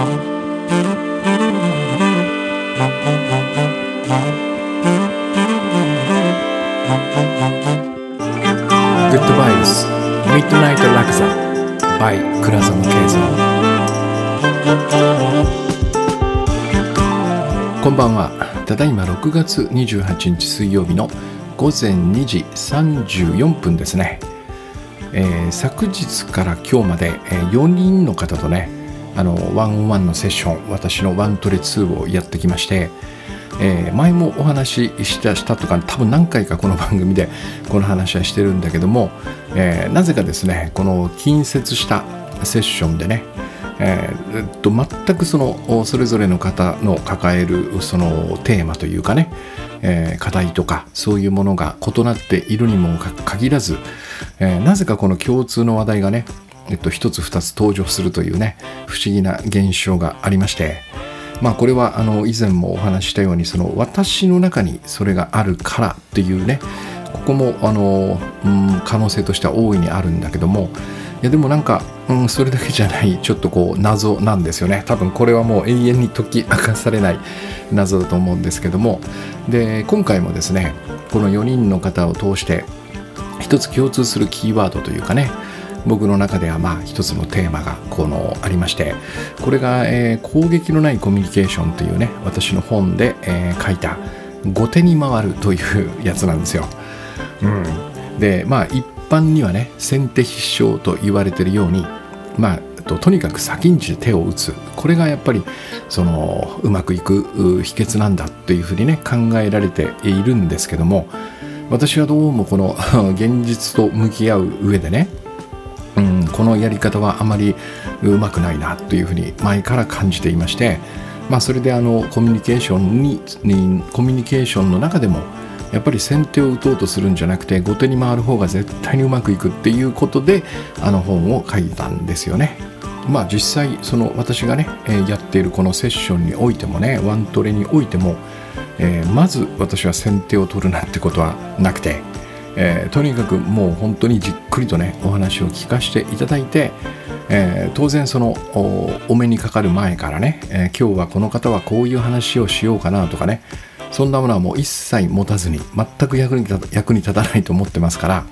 グッドバイブスミッドナイトラクザ by 倉園慶三こんばんは。ただいま6月28日水曜日の午前2時34分ですね、えー昨日から今日まで、えー4人の方とねあのワンオンワンのセッション私のワントレ2をやってきましてえー前もお話ししたしたとか多分何回かこの番組でこの話はしてるんだけども、えーなぜかですねこの近接したセッションでね、えーえっと全くそのそれぞれの方の抱えるそのテーマというかね、えー課題とかそういうものが異なっているにもか限らず、えーなぜかこの共通の話題がねえっと、一つ二つ登場するというね不思議な現象がありましてまあこれはあの以前もお話ししたようにその私の中にそれがあるからっていうねここもあの、うん、可能性としては大いにあるんだけどもいやでもなんか、うん、それだけじゃないちょっとこう謎なんですよね。多分これはもう永遠に解き明かされない謎だと思うんですけどもで今回もですねこの4人の方を通して一つ共通するキーワードというかね僕の中ではまあ一つのテーマがこのありましてこれが、えー攻撃のないコミュニケーションというね私の本で、えー書いた後手に回るというやつなんですよ。うん、でまあ一般にはね先手必勝と言われてるようにまあととにかく先んじて手を打つこれがやっぱりそのうまくいくう秘訣なんだっていうふうにね考えられているんですけども私はどうもこの 現実と向き合う上でねうん、このやり方はあまりうまくないなというふうに前から感じていまして、まあ、それであのコミュニケーションにコミュニケーションの中でもやっぱり先手を打とうとするんじゃなくて後手に回る方が絶対にうまくいくっていうことであの本を書いたんですよね。まあ実際その私がね、えやっているこのセッションにおいてもねワントレにおいても、えまず私は先手を取るなんてことはなくて、えーとにかくもう本当にじっくりとねお話を聞かせていただいて、えー当然そのお目にかかる前からね、えー今日はこの方はこういう話をしようかなとかねそんなものはもう一切持たずに全く役に立た役に立たないと思ってますから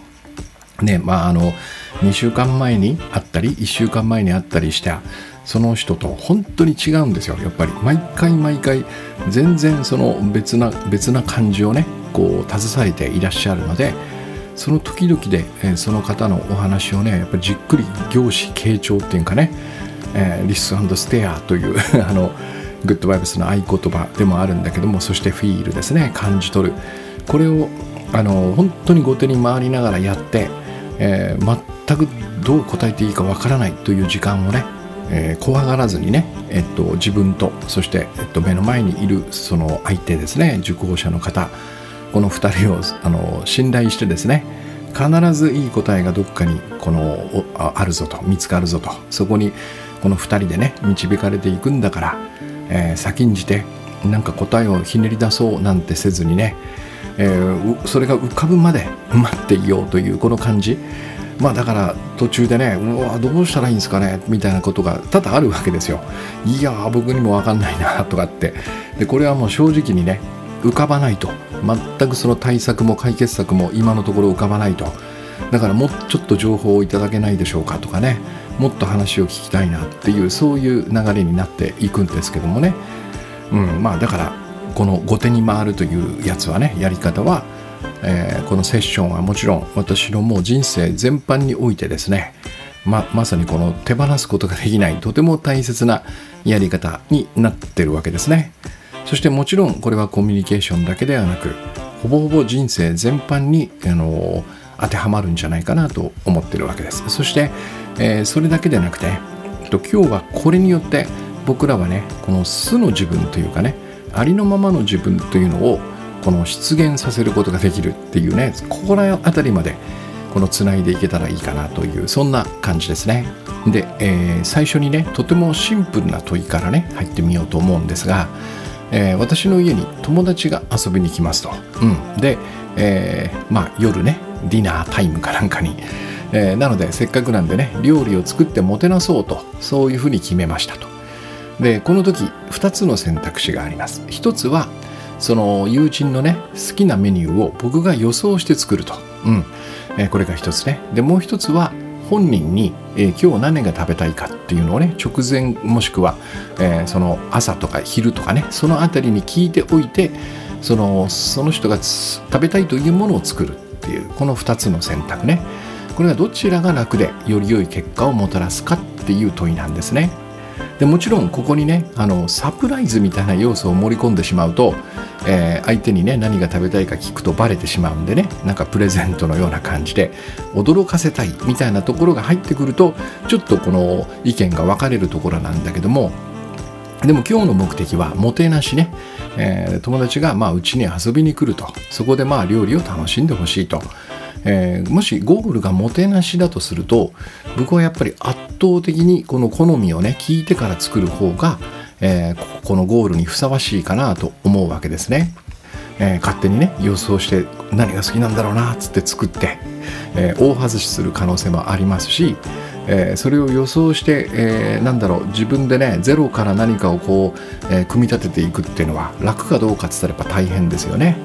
ねまああの2週間前に会ったり1週間前に会ったりしたその人と本当に違うんですよやっぱり。毎回毎回全然その別な別な感じをねこう携えていらっしゃるのでその時々で、えその方のお話をねやっぱりじっくり業種傾聴っていうかね、えーリスステアという あのグッドバイブスの合言葉でもあるんだけどもそしてフィールですね感じ取る。これをあの本当に後手に回りながらやって、えー全くどう答えていいかわからないという時間をね、えー怖がらずにね、えっと、自分とそして、えっと、目の前にいるその相手ですね受講者の方。この2人をあの信頼してですね必ずいい答えがどっかにこのあるぞと見つかるぞとそこにこの2人でね導かれていくんだから、えー先んじてなんか答えをひねり出そうなんてせずにね、えーそれが浮かぶまで待っていようというこの感じ。まあだから途中でねうわどうしたらいいんですかねみたいなことが多々あるわけですよ。いや僕にも分かんないなとかって。でこれはもう正直にね浮かばないと。全くその対策も解決策も今のところ浮かばないと。だからもうちょっと情報をいただけないでしょうかとかね。もっと話を聞きたいなっていうそういう流れになっていくんですけどもね。うんまあだからこの後手に回るというやつはねやり方は、えーこのセッションはもちろん私のもう人生全般においてですね。ままさにこの手放すことができないとても大切なやり方になってるわけですね。そしてもちろんこれはコミュニケーションだけではなくほぼほぼ人生全般にあの当てはまるんじゃないかなと思ってるわけです。そして、えーそれだけでなくてえっと今日はこれによって僕らはねこの素の自分というかねありのままの自分というのをこの出現させることができるっていうねここら辺りまでこのつないでいけたらいいかなというそんな感じですね。で、えー最初にねとてもシンプルな問いからね入ってみようと思うんですが、えー私の家に友達が遊びに来ますと、うん、で、えーまあ夜ねディナータイムかなんかに、えーなのでせっかくなんでね料理を作ってもてなそうとそういうふうに決めましたと。でこの時2つの選択肢があります。一つはその友人のね好きなメニューを僕が予想して作ると、うん。えー、これが一つね。でもう一つは本人に、えー、今日何が食べたいかっていうのをね直前もしくは、えー、その朝とか昼とかねその辺りに聞いておいてそのその人が食べたいというものを作るっていうこの2つの選択ねこれがどちらが楽でより良い結果をもたらすかっていう問いなんですね。でもちろんここにねあのサプライズみたいな要素を盛り込んでしまうと、えー、相手にね何が食べたいか聞くとバレてしまうんでねなんかプレゼントのような感じで驚かせたいみたいなところが入ってくるとちょっとこの意見が分かれるところなんだけどもでも今日の目的はもてなしね、えー、友達がまあうちに遊びに来るとそこでまあ料理を楽しんでほしいとえー、もしゴールがもてなしだとすると僕はやっぱり圧倒的にこの好みをね聞いてから作る方が、えー、このゴールにふさわしいかなと思うわけですね。え、勝手にね予想して何が好きなんだろうなっつって作って、え、大外しする可能性もありますし、えー、それを予想して、えー、なんだろう自分でねゼロから何かをこう、えー、組み立てていくっていうのは楽かどうかっつったらやっぱ大変ですよね。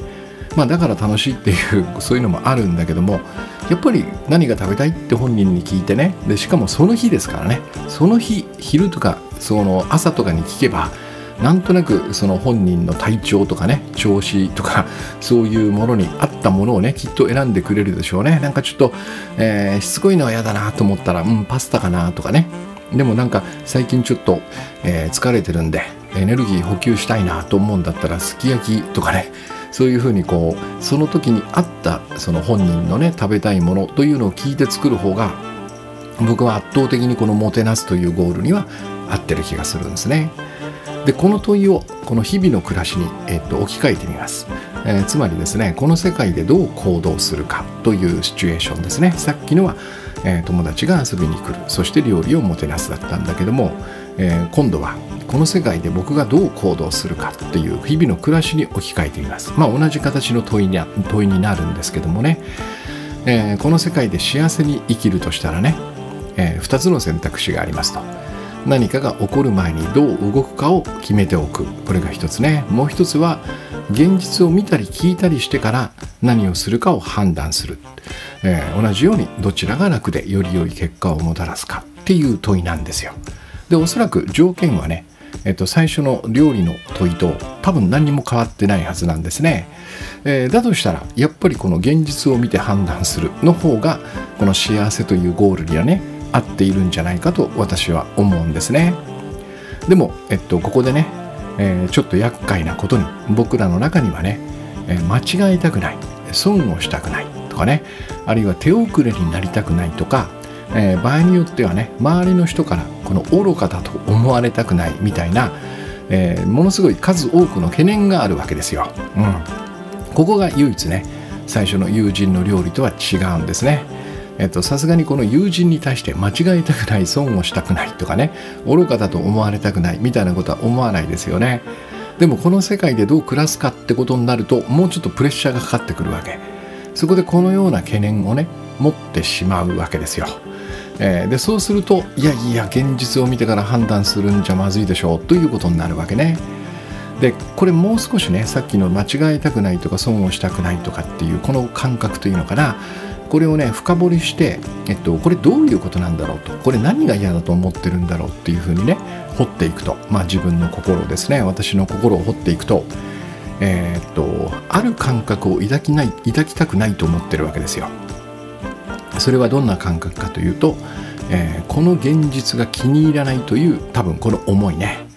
まあ、だから楽しいっていうそういうのもあるんだけどもやっぱり何が食べたいって本人に聞いてねでしかもその日ですからねその日昼とかその朝とかに聞けばなんとなくその本人の体調とかね調子とか そういうものに合ったものをねきっと選んでくれるでしょうね。なんかちょっと、えー、しつこいのは嫌だなと思ったらうんパスタかなとかね。でもなんか最近ちょっと、えー、疲れてるんでエネルギー補給したいなと思うんだったらすき焼きとかね。そういうふうにこうその時に合ったその本人のね食べたいものというのを聞いて作る方が僕は圧倒的にこのもてなすというゴールには合ってる気がするんですね。でこの問いをこの日々の暮らしに、えっと、置き換えてみます、えー、つまりですねこの世界でどう行動するかというシチュエーションですねさっきのは、えー、友達が遊びに来るそして料理をもてなすだったんだけども、えー、今度はこの世界で僕がどう行動するかっていう日々の暮らしに置き換えてみます。まあ、同じ形の問いに問いになるんですけどもね、え、この世界で幸せに生きるとしたらね、え、2つの選択肢がありますと。何かが起こる前にどう動くかを決めておく。これが一つね。もう一つは、現実を見たり聞いたりしてから何をするかを判断する。えー、同じようにどちらが楽でより良い結果をもたらすかっていう問いなんですよ。で、おそらく条件はね、えっと、最初の料理の問いと多分何も変わってないはずなんですね。えー、だとしたらやっぱりこの現実を見て判断するの方がこの幸せというゴールにはね合っているんじゃないかと私は思うんですね。でも、えっと、ここでね、えー、ちょっと厄介なことに僕らの中にはね、えー、間違えたくない損をしたくないとかねあるいは手遅れになりたくないとかえー、場合によってはね周りの人からこの愚かだと思われたくないみたいな、え、ものすごい数多くの懸念があるわけですよ。うん、ここが唯一ね最初の友人の料理とは違うんですね。さすがにこの友人に対して間違えたくない損をしたくないとかね愚かだと思われたくないみたいなことは思わないですよね。でもこの世界でどう暮らすかってことになるともうちょっとプレッシャーがかかってくるわけ。そこでこのような懸念をね持ってしまうわけですよ。えー、でそうするといやいや現実を見てから判断するんじゃまずいでしょうということになるわけね。でこれもう少しねさっきの間違えたくないとか損をしたくないとかっていうこの感覚というのかな。これをね深掘りして、えっと、これどういうことなんだろうとこれ何が嫌だと思ってるんだろうっていうふうにね掘っていくとまあ自分の心ですね私の心を掘っていくとえー、っとある感覚を抱きない抱きたくないと思ってるわけですよ。それはどんな感覚かというと、えー、この現実が気に入らないという多分この思いね、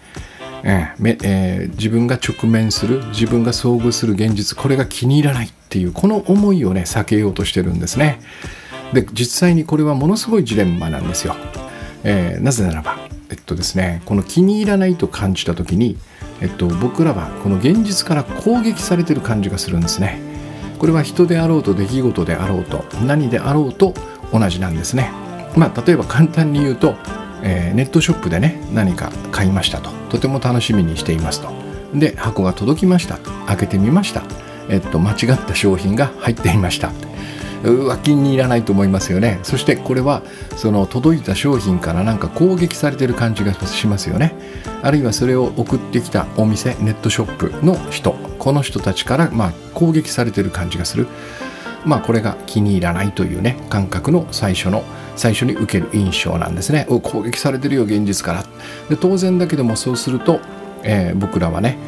えーえー、自分が直面する自分が遭遇する現実これが気に入らないっていうこの思いをね避けようとしてるんですねで実際にこれはものすごいジレンマなんですよ、えー、なぜならばえっとですねこの気に入らないと感じた時にえっと、僕らはこの現実から攻撃されてる感じがするんですね。これは人であろうと出来事であろうと何であろうと同じなんですね。まあ、例えば簡単に言うと、えー、ネットショップでね何か買いましたと。とても楽しみにしていますと。で箱が届きました開けてみました。えっと間違った商品が入っていました。うわ気に入らないと思いますよね。そしてこれはその届いた商品からなんか攻撃されてる感じがしますよね。あるいはそれを送ってきたお店ネットショップの人この人たちからまあ攻撃されてる感じがする。まあこれが気に入らないというね感覚の最初の最初に受ける印象なんですね。攻撃されてるよ現実から。で当然だけどもそうすると、えー、僕らはね、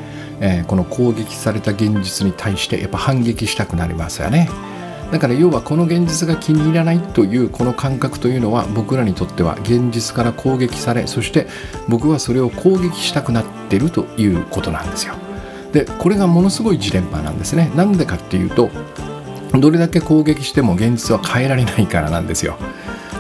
えー、この攻撃された現実に対してやっぱ反撃したくなりますよね。だから要はこの現実が気に入らないというこの感覚というのは僕らにとっては現実から攻撃されそして僕はそれを攻撃したくなってるということなんですよ。でこれがものすごいジレンマなんですね。なんでかっていうとどれだけ攻撃しても現実は変えられないからなんですよ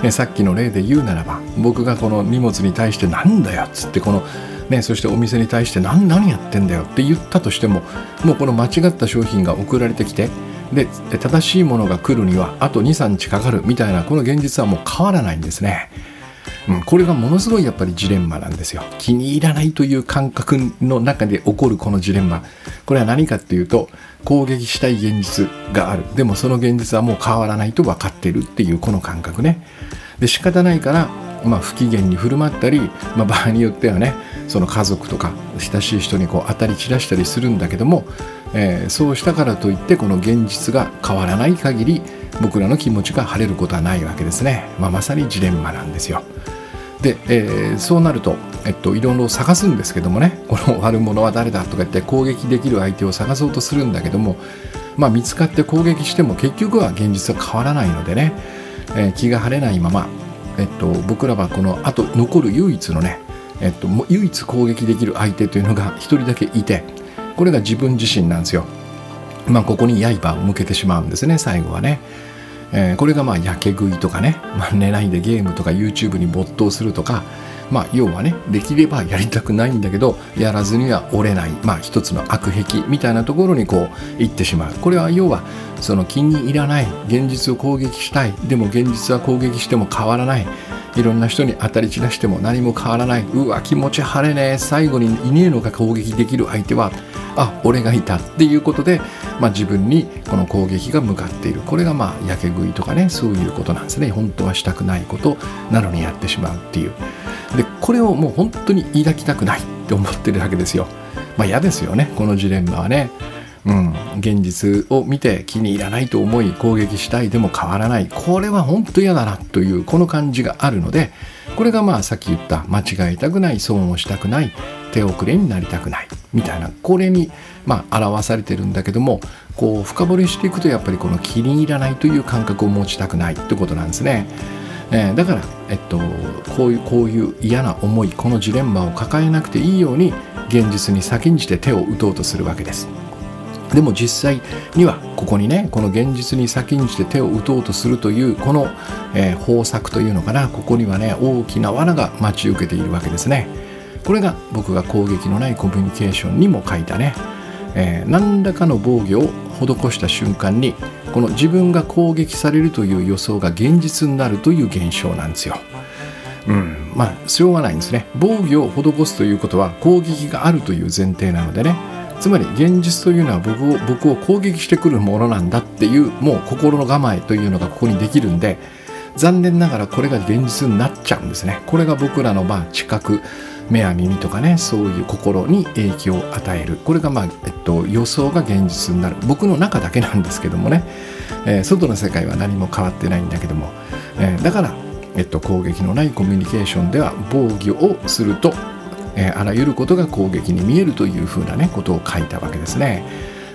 ね、さっきの例で言うならば僕がこの荷物に対して「なんだよ」っつってこの、ね、そしてお店に対して何「何やってんだよ」って言ったとしてももうこの間違った商品が送られてきてで正しいものが来るにはあと23日かかるみたいなこの現実はもう変わらないんですね。うん、これがものすごいやっぱりジレンマなんですよ。気に入らないという感覚の中で起こるこのジレンマ。これは何かっていうと攻撃したい現実がある。でもその現実はもう変わらないと分かってるっていうこの感覚ね。で仕方ないからまあ、不機嫌に振る舞ったり、まあ、場合によってはねその家族とか親しい人にこう当たり散らしたりするんだけども、えー、そうしたからといってこの現実が変わらない限り僕らの気持ちが晴れることはないわけですね、まあ、まさにジレンマなんですよ。で、えー、そうなると、えっと、いろいろ探すんですけどもね この悪者は誰だとか言って攻撃できる相手を探そうとするんだけども、まあ、見つかって攻撃しても結局は現実は変わらないのでね、えー、気が晴れないまま、えっと、僕らはこのあと残る唯一のね、えっと、唯一攻撃できる相手というのが一人だけいてこれが自分自身なんですよ。まあ、ここに刃を向けてしまうんですね最後はね。えー、これがまあやけ食いとかね、まあ、寝ないでゲームとか YouTube に没頭するとか、まあ、要はねできればやりたくないんだけどやらずには折れない、まあ、一つの悪癖みたいなところにこう行ってしまう。これは要はその気に入らない現実を攻撃したい。でも現実は攻撃しても変わらない。いろんな人に当たり散らしても何も変わらない。うわ気持ち晴れね。最後にいねえのが攻撃できる相手はあ俺がいたっていうことで、まあ、自分にこの攻撃が向かっている。これがまあやけ食いとかね。そういうことなんですね。本当はしたくないことなのにやってしまうっていう。でこれをもう本当に抱きたくないって思ってるわけですよ。まあ嫌ですよね。このジレンマはね。うん、現実を見て気に入らないと思い攻撃したいでも変わらないこれは本当嫌だなというこの感じがあるのでこれがまあさっき言った間違えたくない損をしたくない手遅れになりたくないみたいなこれにまあ表されてるんだけどもこう深掘りしていくとやっぱりこの気に入らないという感覚を持ちたくないってことなんですね。えー、だから、えっと、こういうこういう嫌な思いこのジレンマを抱えなくていいように現実に先んじて手を打とうとするわけです。でも実際にはここにねこの現実に先んじて手を打とうとするというこの、えー、方策というのかな。ここにはね大きな罠が待ち受けているわけですね。これが僕が攻撃のないコミュニケーションにも書いたね、えー、何らかの防御を施した瞬間にこの自分が攻撃されるという予想が現実になるという現象なんですよ。うん、まあしょうがないんですね。防御を施すということは攻撃があるという前提なのでね。つまり現実というのは僕を僕を攻撃してくるものなんだっていうもう心の構えというのがここにできるんで残念ながらこれが現実になっちゃうんですね。これが僕らのまあ知覚目や耳とかねそういう心に影響を与える。これがまあ、えっと、予想が現実になる。僕の中だけなんですけどもね、えー、外の世界は何も変わってないんだけども、えー、だから、えっと、攻撃のないコミュニケーションでは防御をするとえー、あらゆることが攻撃に見えるというふうなねことを書いたわけですね。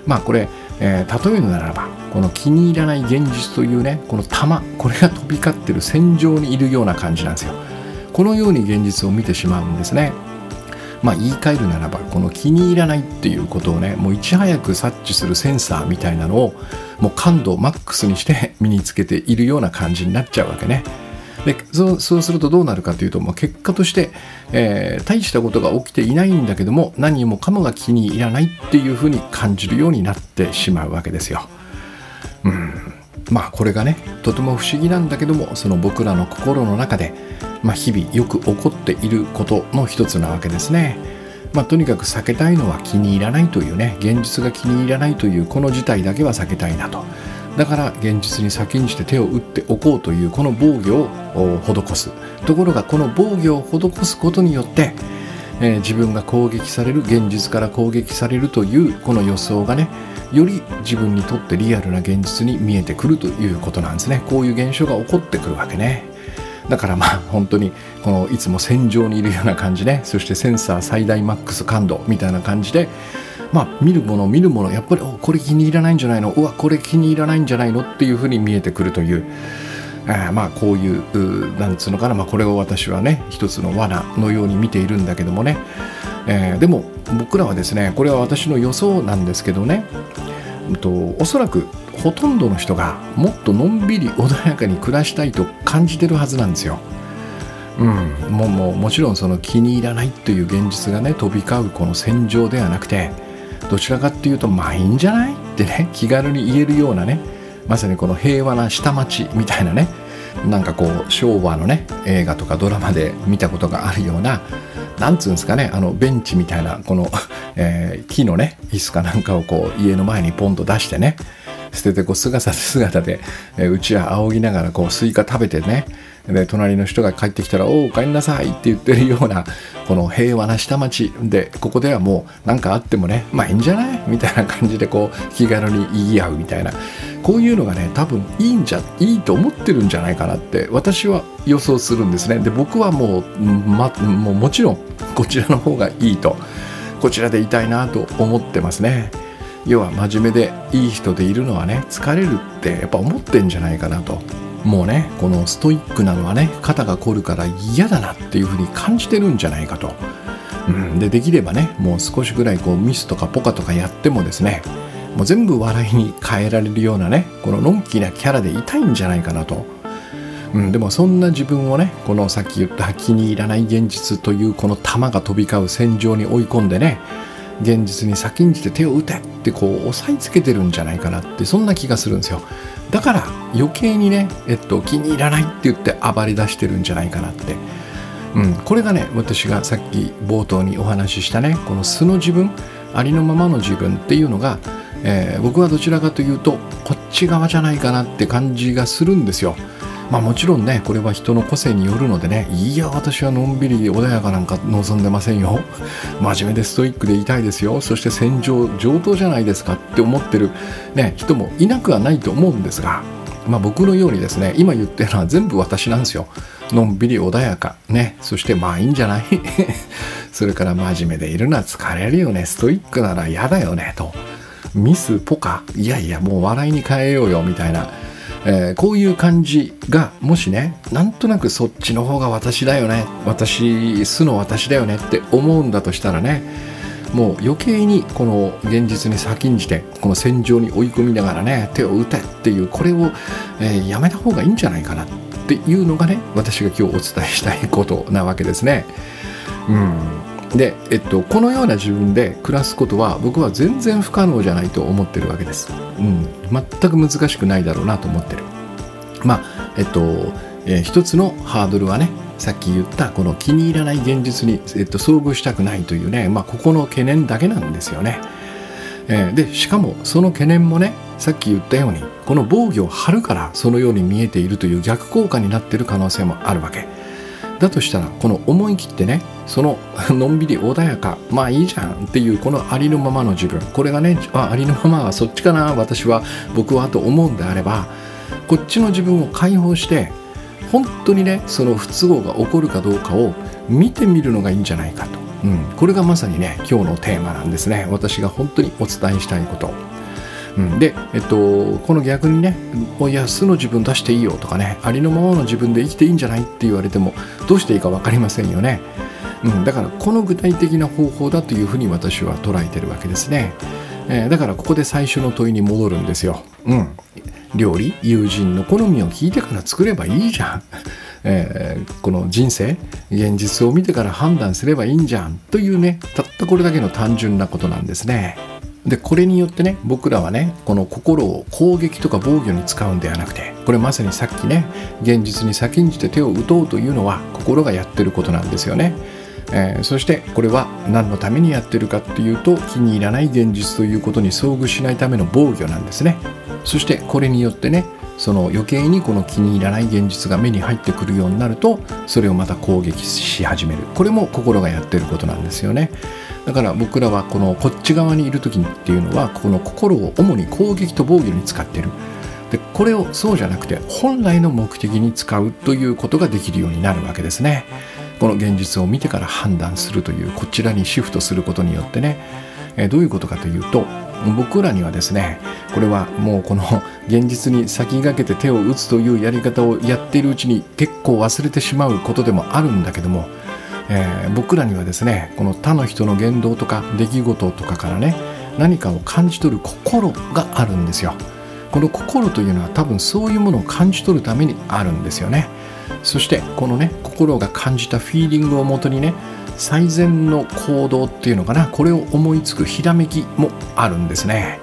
まあこれ、えー、例えるならばこの気に入らない現実というねこの玉これが飛び交ってる戦場にいるような感じなんですよ。このように現実を見てしまうんですね。まあ言い換えるならばこの気に入らないっていうことをねもういち早く察知するセンサーみたいなのをもう感度をマックスにして身につけているような感じになっちゃうわけね。でそうそうするとどうなるかというと、まあ、結果として、えー、大したことが起きていないんだけども何もかもが気に入らないっていうふうに感じるようになってしまうわけですよ。うんまあこれがねとても不思議なんだけどもその僕らの心の中で、まあ、日々よく起こっていることの一つなわけですね。まあ、とにかく避けたいのは気に入らないというね現実が気に入らないというこの事態だけは避けたいなとだから現実に先んじて手を打っておこうというこの防御を施す。ところがこの防御を施すことによってえー、自分が攻撃される現実から攻撃されるというこの予想がねより自分にとってリアルな現実に見えてくるということなんですね。こういう現象が起こってくるわけね。だからまあ本当にこのいつも戦場にいるような感じね。そしてセンサー最大マックス感度みたいな感じでまあ見るもの見るものやっぱりおこれ気に入らないんじゃないの？うわこれ気に入らないんじゃないの？っていうふうに見えてくるというあまあこういうなんつうのかな、まあ、これを私はね一つの罠のように見ているんだけどもね、えー、でも僕らはですねこれは私の予想なんですけどね、うんと、おそらくほとんどの人がもっとのんびり穏やかに暮らしたいと感じてるはずなんですよ。うん、もうもちろんその気に入らないという現実がね飛び交うこの戦場ではなくてどちらかっていうとまあいいんじゃない？ってね 気軽に言えるようなねまさにこの平和な下町みたいなねなんかこう昭和のね映画とかドラマで見たことがあるようななんつうんですかねあのベンチみたいなこの、えー、木のね椅子かなんかをこう家の前にポンと出してね捨ててこう姿で姿で、え、うちわ扇ぎながらこうスイカ食べてねで隣の人が帰ってきたら「おお帰りなさい」って言ってるようなこの平和な下町でここではもう何かあってもねまあいいんじゃない？みたいな感じでこう気軽に言い合うみたいな。こういうのがね多分いいんじゃいいと思ってるんじゃないかなって私は予想するんですね。で僕はもう,、ま、もうもちろんこちらの方がいいとこちらでいたいなと思ってますね。要は真面目でいい人でいるのはね疲れるってやっぱ思ってんじゃないかなと。もうねこのストイックなのはね肩が凝るから嫌だなっていうふうに感じてるんじゃないかと、うん、でできればねもう少しぐらいこうミスとかポカとかやってもですねもう全部笑いに変えられるようなねこののんきなキャラでいたいんじゃないかなと、うん、でもそんな自分をねこのさっき言った気に入らない現実というこの弾が飛び交う戦場に追い込んでね現実に先んじて手を打てってこう押さえつけてるんじゃないかなってそんな気がするんですよだから余計にね、えっと、気に入らないって言って暴れ出してるんじゃないかなってうん、これがね私がさっき冒頭にお話ししたねこの素の自分ありのままの自分っていうのがえー、僕はどちらかというとこっち側じゃないかなって感じがするんですよ。まあもちろんねこれは人の個性によるのでねいや私はのんびり穏やかなんか望んでませんよ。真面目でストイックでいたいですよ。そして戦場上等じゃないですかって思ってる、ね、人もいなくはないと思うんですがまあ僕のようにですね今言ってるのは全部私なんですよ。のんびり穏やかねそしてまあいいんじゃない？それから真面目でいるのは疲れるよね。ストイックなら嫌だよね。と。ミスポカいやいやもう笑いに変えようよみたいな、えー、こういう感じがもしねなんとなくそっちの方が私だよね私素の私だよねって思うんだとしたらねもう余計にこの現実に先んじてこの戦場に追い込みながらね手を打てっていうこれを、えー、やめた方がいいんじゃないかなっていうのがね私が今日お伝えしたいことなわけですね。うんで、えっと、このような自分で暮らすことは僕は全然不可能じゃないと思ってるわけです。うん、全く難しくないだろうなと思ってる。まあ、えっと、えー、一つのハードルはね、さっき言ったこの気に入らない現実に、えっと、遭遇したくないというね、まあ、ここの懸念だけなんですよね。えー、で、しかもその懸念もね、さっき言ったように、この防御を張るからそのように見えているという逆効果になっている可能性もあるわけ。だとしたらこの思い切ってねその のんびり穏やかまあいいじゃんっていうこのありのままの自分。これがねあありのままはそっちかな私は僕はと思うんであればこっちの自分を解放して本当にねその不都合が起こるかどうかを見てみるのがいいんじゃないかと、うん、これがまさにね今日のテーマなんですね。私が本当にお伝えしたいこと。うん、で、えっと、この逆にね「いや素の自分出していいよ」とかねありのままの自分で生きていいんじゃないって言われてもどうしていいか分かりませんよね。うん、だからこの具体的な方法だというふうに私は捉えてるわけですね。えー、だからここで最初の問いに戻るんですよ。うん。料理？友人の好みを聞いてから作ればいいじゃん。えー、この人生？現実を見てから判断すればいいんじゃんというねたったこれだけの単純なことなんですね。でこれによってね僕らはねこの心を攻撃とか防御に使うんではなくてこれまさにさっきね現実に先んじて手を打とうというのは心がやってることなんですよね。えー、そしてこれは何のためにやってるかっていうと気に入らない現実ということに遭遇しないための防御なんですね。そしてこれによってねその余計にこの気に入らない現実が目に入ってくるようになるとそれをまた攻撃し始めるこれも心がやってることなんですよねだから僕らはこのこっち側にいる時っていうのはこの心を主に攻撃と防御に使ってる。でこれをそうじゃなくて本来の目的に使うということができるようになるわけですね。この現実を見てから判断するというこちらにシフトすることによってね。えどういうことかというと僕らにはですねこれはもうこの現実に先駆けて手を打つというやり方をやっているうちに結構忘れてしまうことでもあるんだけども、えー、僕らにはですねこの他の人の言動とか出来事とかからね何かを感じ取る心があるんですよ。この心というのは多分そういうものを感じ取るためにあるんですよね。そしてこのね心が感じたフィーリングをもとにね最善の行動っていうのかなこれを思いつくひらめきもあるんですね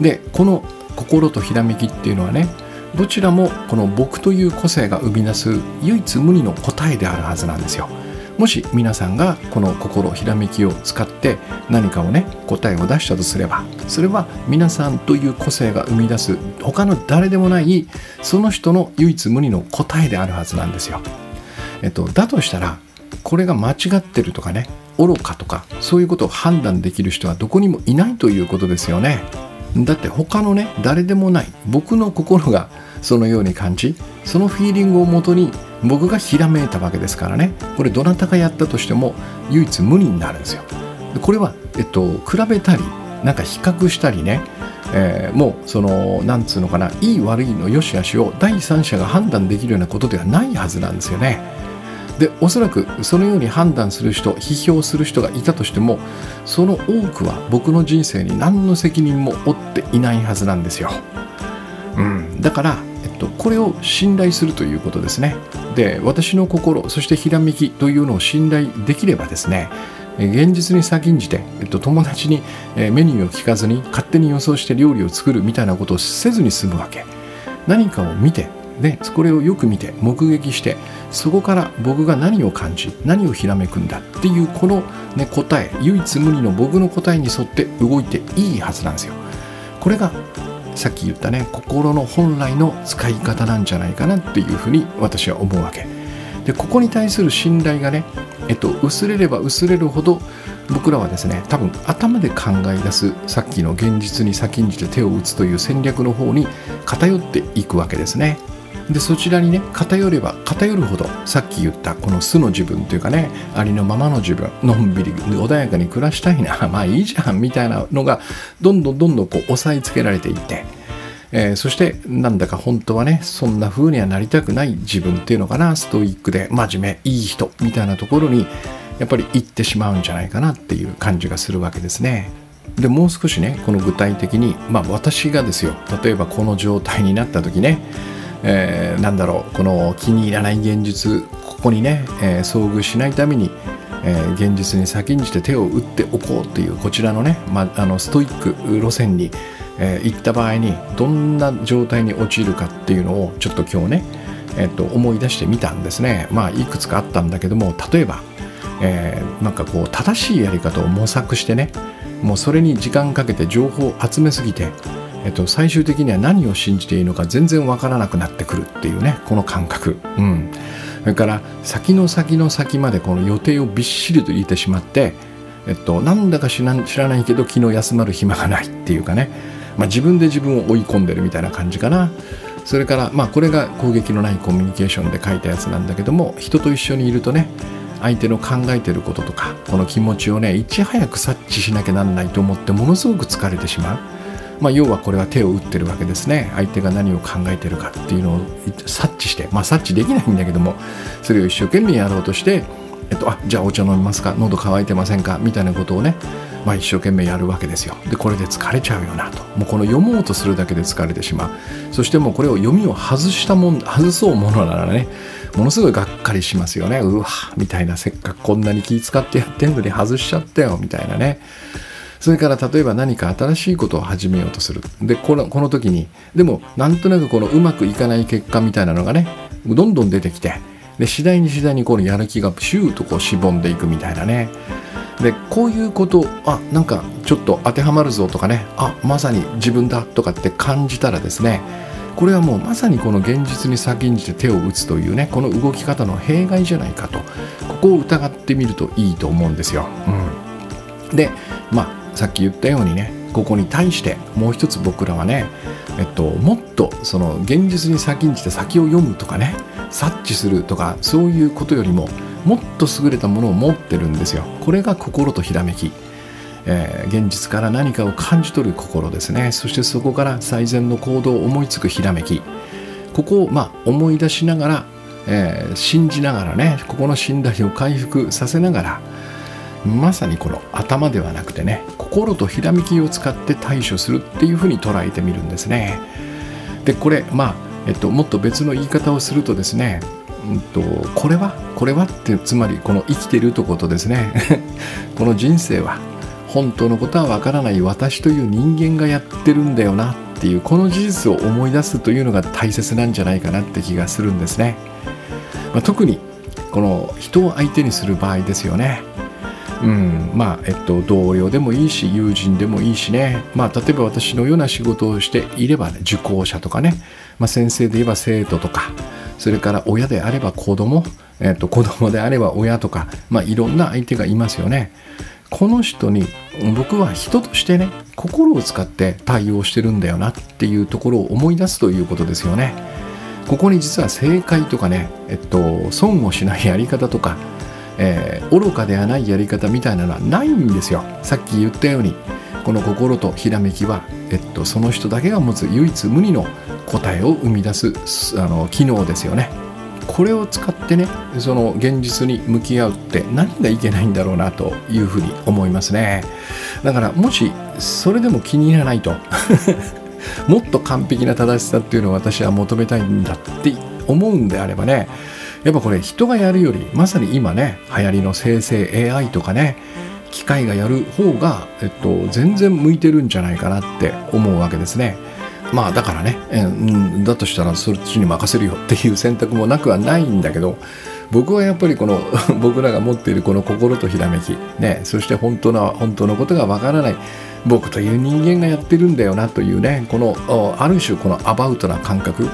でこの心とひらめきっていうのはねどちらもこの僕という個性が生み出す唯一無二の答えであるはずなんですよもし皆さんがこの心ひらめきを使って何かをね答えを出したとすればそれは皆さんという個性が生み出す他の誰でもないその人の唯一無二の答えであるはずなんですよ。えっと、だとしたらこれが間違ってるとかね愚かとかそういうことを判断できる人はどこにもいないということですよねだって他のね誰でもない僕の心がそのように感じそのフィーリングをもとに僕がひらめいたわけですからね。これどなたがやったとしても唯一無二になるんですよ。これは、えっと、比べたりなんか比較したりね、えー、もうそのなんつうのかないい悪いの良し悪しを第三者が判断できるようなことではないはずなんですよね。でおそらくそのように判断する人批評する人がいたとしてもその多くは僕の人生に何の責任も負っていないはずなんですよ、うん、だから、えっと、これを信頼するということですねで私の心そしてひらめきというのを信頼できればですね現実に先んじて、えっと、友達にメニューを聞かずに勝手に予想して料理を作るみたいなことをせずに済むわけ何かを見てでこれをよく見て目撃してそこから僕が何を感じ何をひらめくんだっていうこの、ね、答え唯一無二の僕の答えに沿って動いていいはずなんですよ。これがさっき言ったね心の本来の使い方なんじゃないかなっていうふうに私は思うわけ。でここに対する信頼がね、えっと、薄れれば薄れるほど僕らはですね多分頭で考え出すさっきの現実に先んじて手を打つという戦略の方に偏っていくわけですね。でそちらにね偏れば偏るほどさっき言ったこの素の自分というかねありのままの自分のんびり穏やかに暮らしたいな まあいいじゃんみたいなのがどんどんどんどんこう押さえつけられていって、えー、そしてなんだか本当はねそんな風にはなりたくない自分っていうのかなストイックで真面目いい人みたいなところにやっぱり行ってしまうんじゃないかなっていう感じがするわけですね。でもう少しねこの具体的にまあ私がですよ例えばこの状態になった時ねえー、なんだろうこの気に入らない現実ここにね、えー、遭遇しないために、えー、現実に先んじて手を打っておこうというこちらのね、まあ、のストイック路線に、えー、行った場合にどんな状態に陥るかっていうのをちょっと今日ね、えー、と思い出してみたんですね。まあいくつかあったんだけども例えば、えー、なんかこう正しいやり方を模索してねもうそれに時間かけて情報を集めすぎてえっと、最終的には何を信じていいのか全然わからなくなってくるっていうねこの感覚、うん、それから先の先の先までこの予定をびっしりと入れてしまって、えっと、なんだか知らないけど昨日休まる暇がないっていうかね、まあ、自分で自分を追い込んでるみたいな感じかな。それからまあこれが攻撃のないコミュニケーションで書いたやつなんだけども人と一緒にいるとね相手の考えてることとかこの気持ちをねいち早く察知しなきゃなんないと思ってものすごく疲れてしまう。まあ、要はこれは手を打ってるわけですね。相手が何を考えてるかっていうのを察知して、まあ、察知できないんだけどもそれを一生懸命やろうとして、えっと、あじゃあお茶飲みますか？喉乾いてませんか？みたいなことをね、まあ、一生懸命やるわけですよ。でこれで疲れちゃうよなと。もうこの読もうとするだけで疲れてしまう。そしてもうこれを読みを外したもん外そうものならねものすごいがっかりしますよね。うわみたいな。せっかくこんなに気使ってやってんのに外しちゃったよみたいなね。それから例えば何か新しいことを始めようとする。でこのこの時にでもなんとなくこのうまくいかない結果みたいなのがねどんどん出てきてで次第に次第にこのやる気がシューとこうしぼんでいくみたいなね。でこういうことあなんかちょっと当てはまるぞとかね。あまさに自分だとかって感じたらですねこれはもうまさにこの現実に先んじて手を打つというねこの動き方の弊害じゃないかとここを疑ってみるといいと思うんですよ。うん、でまあさっき言ったようにねここに対してもう一つ僕らはね、えっと、もっとその現実に先んじて先を読むとかね察知するとかそういうことよりももっと優れたものを持ってるんですよ。これが心とひらめき。えー、現実から何かを感じ取る心ですねそしてそこから最善の行動を思いつくひらめきここをまあ思い出しながら、えー、信じながらねここの信頼を回復させながらまさにこの頭ではなくてね心とひらめきを使って対処するっていうふうに捉えてみるんですね。でこれまあ、えっと、もっと別の言い方をするとですねうんと、これはこれはってつまりこの生きてるとことですね。この人生は本当のことはわからない私という人間がやってるんだよなっていうこの事実を思い出すというのが大切なんじゃないかなって気がするんですね、まあ、特にこの人を相手にする場合ですよね。うん。まあえっと同僚でもいいし友人でもいいしね。まあ例えば私のような仕事をしていれば、ね、受講者とかね、まあ、先生で言えば生徒とか。それから親であれば子供、えっと、子供であれば親とか、まあ、いろんな相手がいますよね。この人に僕は人としてね心を使って対応してるんだよなっていうところを思い出すということですよね。ここに実は正解とかね、えっと、損をしないやり方とか、えー、愚かではないやり方みたいなのはないんですよ。さっき言ったようにこの心とひらめきは、えっと、その人だけが持つ唯一無二の答えを生み出すあの機能ですよね。これを使ってねその現実に向き合うって何がいけないんだろうなというふうに思いますねだからもしそれでも気に入らないと もっと完璧な正しさっていうのを私は求めたいんだって思うんであればねやっぱこれ人がやるよりまさに今ね流行りの生成 AI とかね機械がやる方が、えっと、全然向いてるんじゃないかなって思うわけですね。まあだからね、うん、だとしたらそっちに任せるよっていう選択もなくはないんだけど僕はやっぱりこの 僕らが持っているこの心とひらめき、ね、そして本当の本当のことがわからない僕という人間がやってるんだよなというねこのある種このアバウトな感覚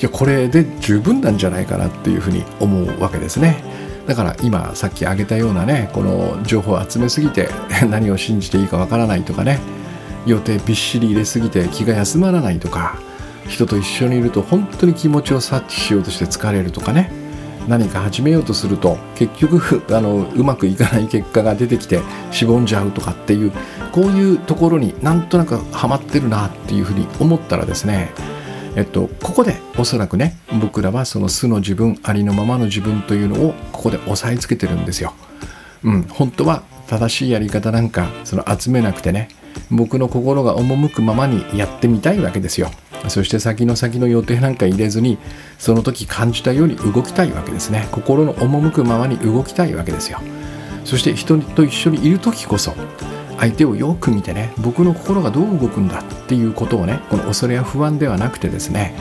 いやこれで十分なんじゃないかなっていうふうに思うわけですね。だから今さっき挙げたようなねこの情報を集めすぎて 何を信じていいかわからないとかね予定びっしり入れすぎて気が休まらないとか人と一緒にいると本当に気持ちを察知しようとして疲れるとかね何か始めようとすると結局 あのうまくいかない結果が出てきてしぼんじゃうとかっていうこういうところになんとなくハマってるなっていうふうに思ったらですねえっと、ここでおそらくね僕らはその素の自分ありのままの自分というのをここで押さえつけてるんですよ。うん、本当は正しいやり方なんかその集めなくてね僕の心が赴くままにやってみたいわけですよ。そして先の先の予定なんか入れずにその時感じたように動きたいわけですね。心の赴くままに動きたいわけですよ。そして人と一緒にいる時こそ相手をよく見てね僕の心がどう動くんだっていうことをねこの恐れや不安ではなくてですね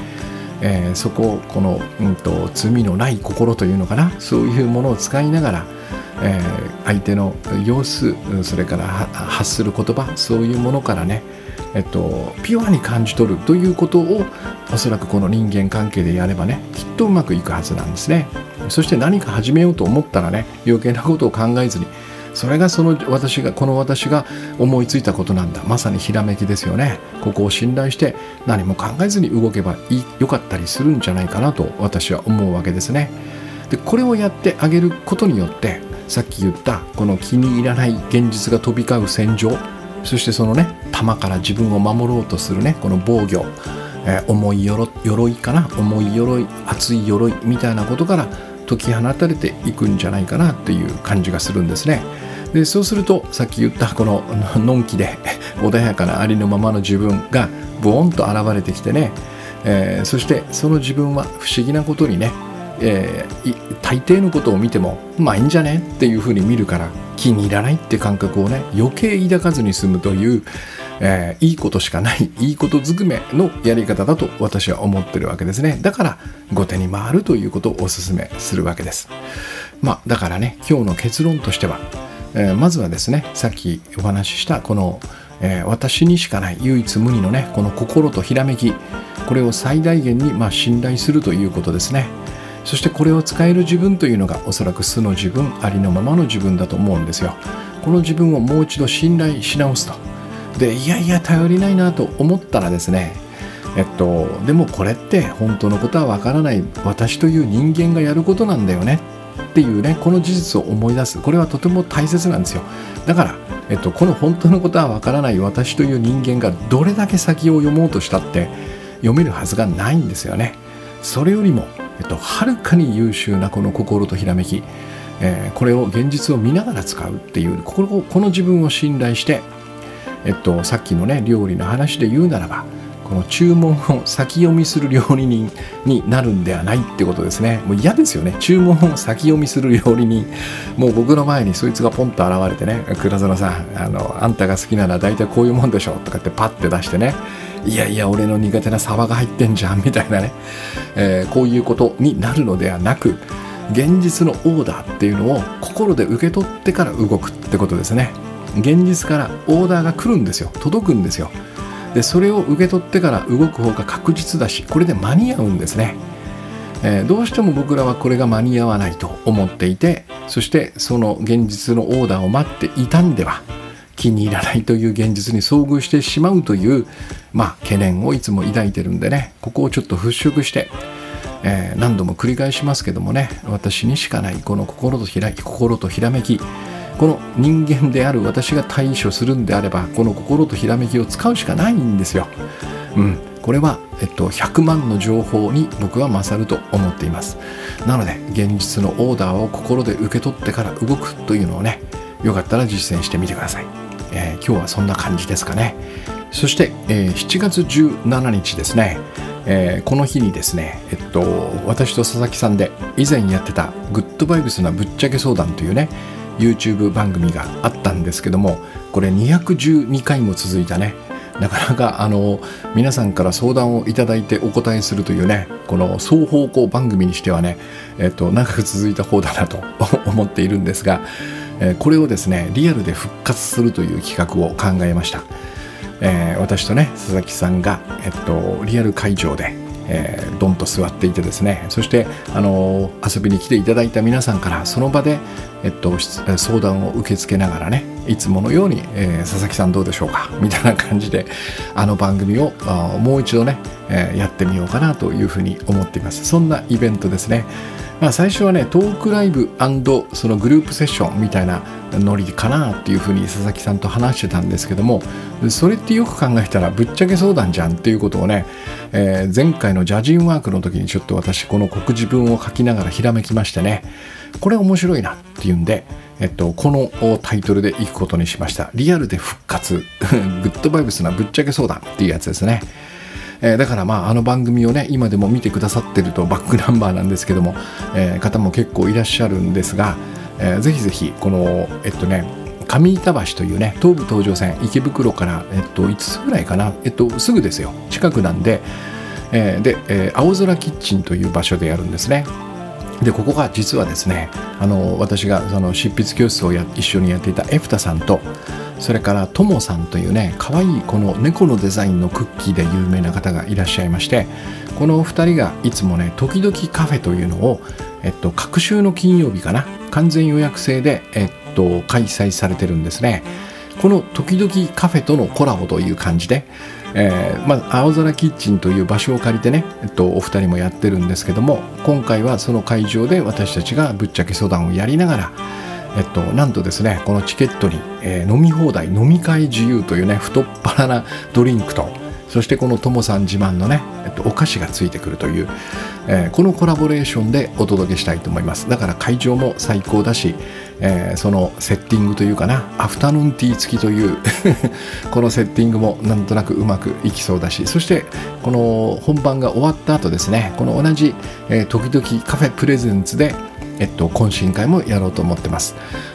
えー、そこをこの、うんと罪のない心というのかなそういうものを使いながらえー、相手の様子それから発する言葉そういうものからね、えっと、ピュアに感じ取るということをおそらくこの人間関係でやればねきっとうまくいくはずなんですね。そして何か始めようと思ったらね余計なことを考えずにそれがその私がこの私が思いついたことなんだ。まさにひらめきですよね。ここを信頼して何も考えずに動けばいいよかったりするんじゃないかなと私は思うわけですね。でこれをやってあげることによってさっき言ったこの気に入らない現実が飛び交う戦場そしてそのね弾から自分を守ろうとするねこの防御、えー、重い鎧かな？重い鎧熱い鎧みたいなことから解き放たれていくんじゃないかなっていう感じがするんですね。でそうするとさっき言ったこののんきで穏やかなありのままの自分がボーンと現れてきてね、えー、そしてその自分は不思議なことにねえー、大抵のことを見てもまあいいんじゃねっていうふうに見るから気に入らないって感覚をね余計抱かずに済むというえー、いいことしかない いいことずくめのやり方だと私は思ってるわけですね。だから後手に回るということをお勧めするわけです。まあだからね今日の結論としては、えー、まずはですねさっきお話ししたこの、えー、私にしかない唯一無二のねこの心とひらめきこれを最大限にまあ信頼するということですね。そしてこれを使える自分というのがおそらく素の自分ありのままの自分だと思うんですよ。この自分をもう一度信頼し直すと。でいやいや頼りないなと思ったらですねえっとでもこれって本当のことはわからない私という人間がやることなんだよねっていうねこの事実を思い出す。これはとても大切なんですよ。だから、えっと、この本当のことはわからない私という人間がどれだけ先を読もうとしたって読めるはずがないんですよね。それよりも、えっと、はるかに優秀なこの心とひらめき、えー、これを現実を見ながら使うっていうこのこの自分を信頼してえっと、さっきのね料理の話で言うならばこの注文を先読みする料理人になるんではないってことですね。もう嫌ですよね。注文を先読みする料理人。もう僕の前にそいつがポンと現れてね倉園さんあのあんたが好きなら大体こういうもんでしょとかってパッて出してね。いやいや俺の苦手なサバが入ってんじゃんみたいなね、えー、こういうことになるのではなく現実のオーダーっていうのを心で受け取ってから動くってことですね。現実からオーダーが来るんですよ。届くんですよ。でそれを受け取ってから動く方が確実だしこれで間に合うんですね、えー、どうしても僕らはこれが間に合わないと思っていてそしてその現実のオーダーを待っていたんでは気に入らないという現実に遭遇してしまうという、まあ、懸念をいつも抱いてるんでねここをちょっと払拭して、えー、何度も繰り返しますけどもね私にしかないこの心とひら心とひらめきこの人間である私が対処するんであればこの心とひらめきを使うしかないんですよ。うん、これは、えっと、100万の情報に僕は勝ると思っています。なので現実のオーダーを心で受け取ってから動くというのをねよかったら実践してみてください。えー、今日はそんな感じですかね。そして、えー、7月17日ですね、えー、この日にですね、えっと、私と佐々木さんで以前やってたグッドバイブスなぶっちゃけ相談というね YouTube 番組があったんですけどもこれ212回も続いたね。なかなかあの皆さんから相談をいただいてお答えするというねこの双方向番組にしてはね、えっと、長く続いた方だなと 思っているんですが、えこれをですねリアルで復活するという企画を考えました、えー、私とね佐々木さんが、えっと、リアル会場でえー、ドンと座っていてですねそして、あの、遊びに来ていただいた皆さんからその場で、えっと、相談を受け付けながらねいつものように、えー、佐々木さんどうでしょうかみたいな感じであの番組をもう一度ね、えやってみようかなというふうに思っています。そんなイベントですね。まあ、最初はねトークライブそのグループセッションみたいなノリかなっていうふうに佐々木さんと話してたんですけどもそれってよく考えたらぶっちゃけ相談じゃんっていうことをね、えー、前回のジャジンワークの時にちょっと私この告示文を書きながらひらめきましてねこれ面白いなっていうんでえっと、このタイトルでいくことにしました。リアルで復活。グッドバイブスなぶっちゃけ相談っていうやつですね。えー、だからまああの番組をね今でも見てくださってるとバックナンバーなんですけども、えー、方も結構いらっしゃるんですが、えー、ぜひぜひこのえっとね上板橋というね東武東上線池袋から、えっと、5つぐらいかな、えっと、すぐですよ。近くなんで、えー、で、えー、青空キッチンという場所でやるんですね。でここが実はですねあの私がその執筆教室をや一緒にやっていたエフタさんとそれからともさんというね可愛いこの猫のデザインのクッキーで有名な方がいらっしゃいましてこのお二人がいつもね時々カフェというのをえっと各週の金曜日かな。完全予約制でえっと開催されてるんですね。この時々カフェとのコラボという感じでえー、まあ、青空キッチンという場所を借りてね、えっと、お二人もやってるんですけども今回はその会場で私たちがぶっちゃけ相談をやりながらえっと、なんとですねこのチケットに、えー、飲み放題飲み会自由というね太っ腹なドリンクとそしてこのともさん自慢のね、えっと、お菓子がついてくるという、えー、このコラボレーションでお届けしたいと思います。だから会場も最高だし、えー、そのセッティングというかなアフタヌーンティー付きという このセッティングもなんとなくうまくいきそうだしそしてこの本番が終わった後ですねこの同じ、えー、時々カフェプレゼンツでえっと、懇親会もやろうと思ってます。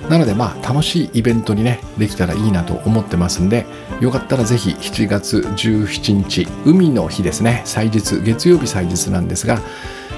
なのでまあ楽しいイベントにねできたらいいなと思ってますんでよかったらぜひ7月17日海の日ですね祭日月曜日祭日なんですが、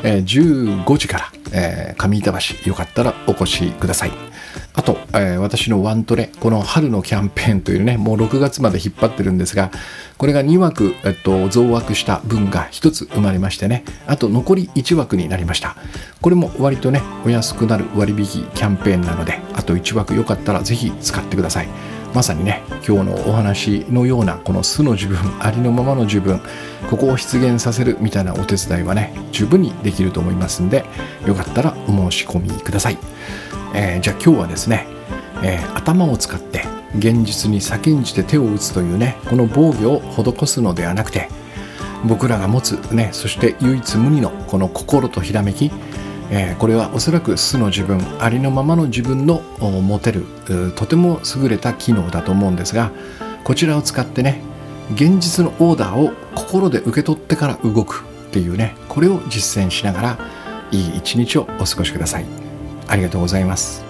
えー、15時から、上板橋よかったらお越しください。あと、えー、私のワントレこの春のキャンペーンというねもう6月まで引っ張ってるんですがこれが2枠、えっと、増枠した分が1つ生まれましてね。あと残り1枠になりました。これも割とねお安くなる割引キャンペーンなのであと1枠よかったらぜひ使ってください。まさにね今日のお話のようなこの素の自分ありのままの自分ここを出現させるみたいなお手伝いはね十分にできると思いますんでよかったらお申し込みください、えー、じゃあ今日はですね、えー、頭を使って現実に先んじて手を打つというねこの防御を施すのではなくて僕らが持つねそして唯一無二のこの心とひらめき、えー、これはおそらく素の自分ありのままの自分の持てるとても優れた機能だと思うんですがこちらを使ってね現実のオーダーを心で受け取ってから動くっていうねこれを実践しながらいい一日をお過ごしください。ありがとうございます。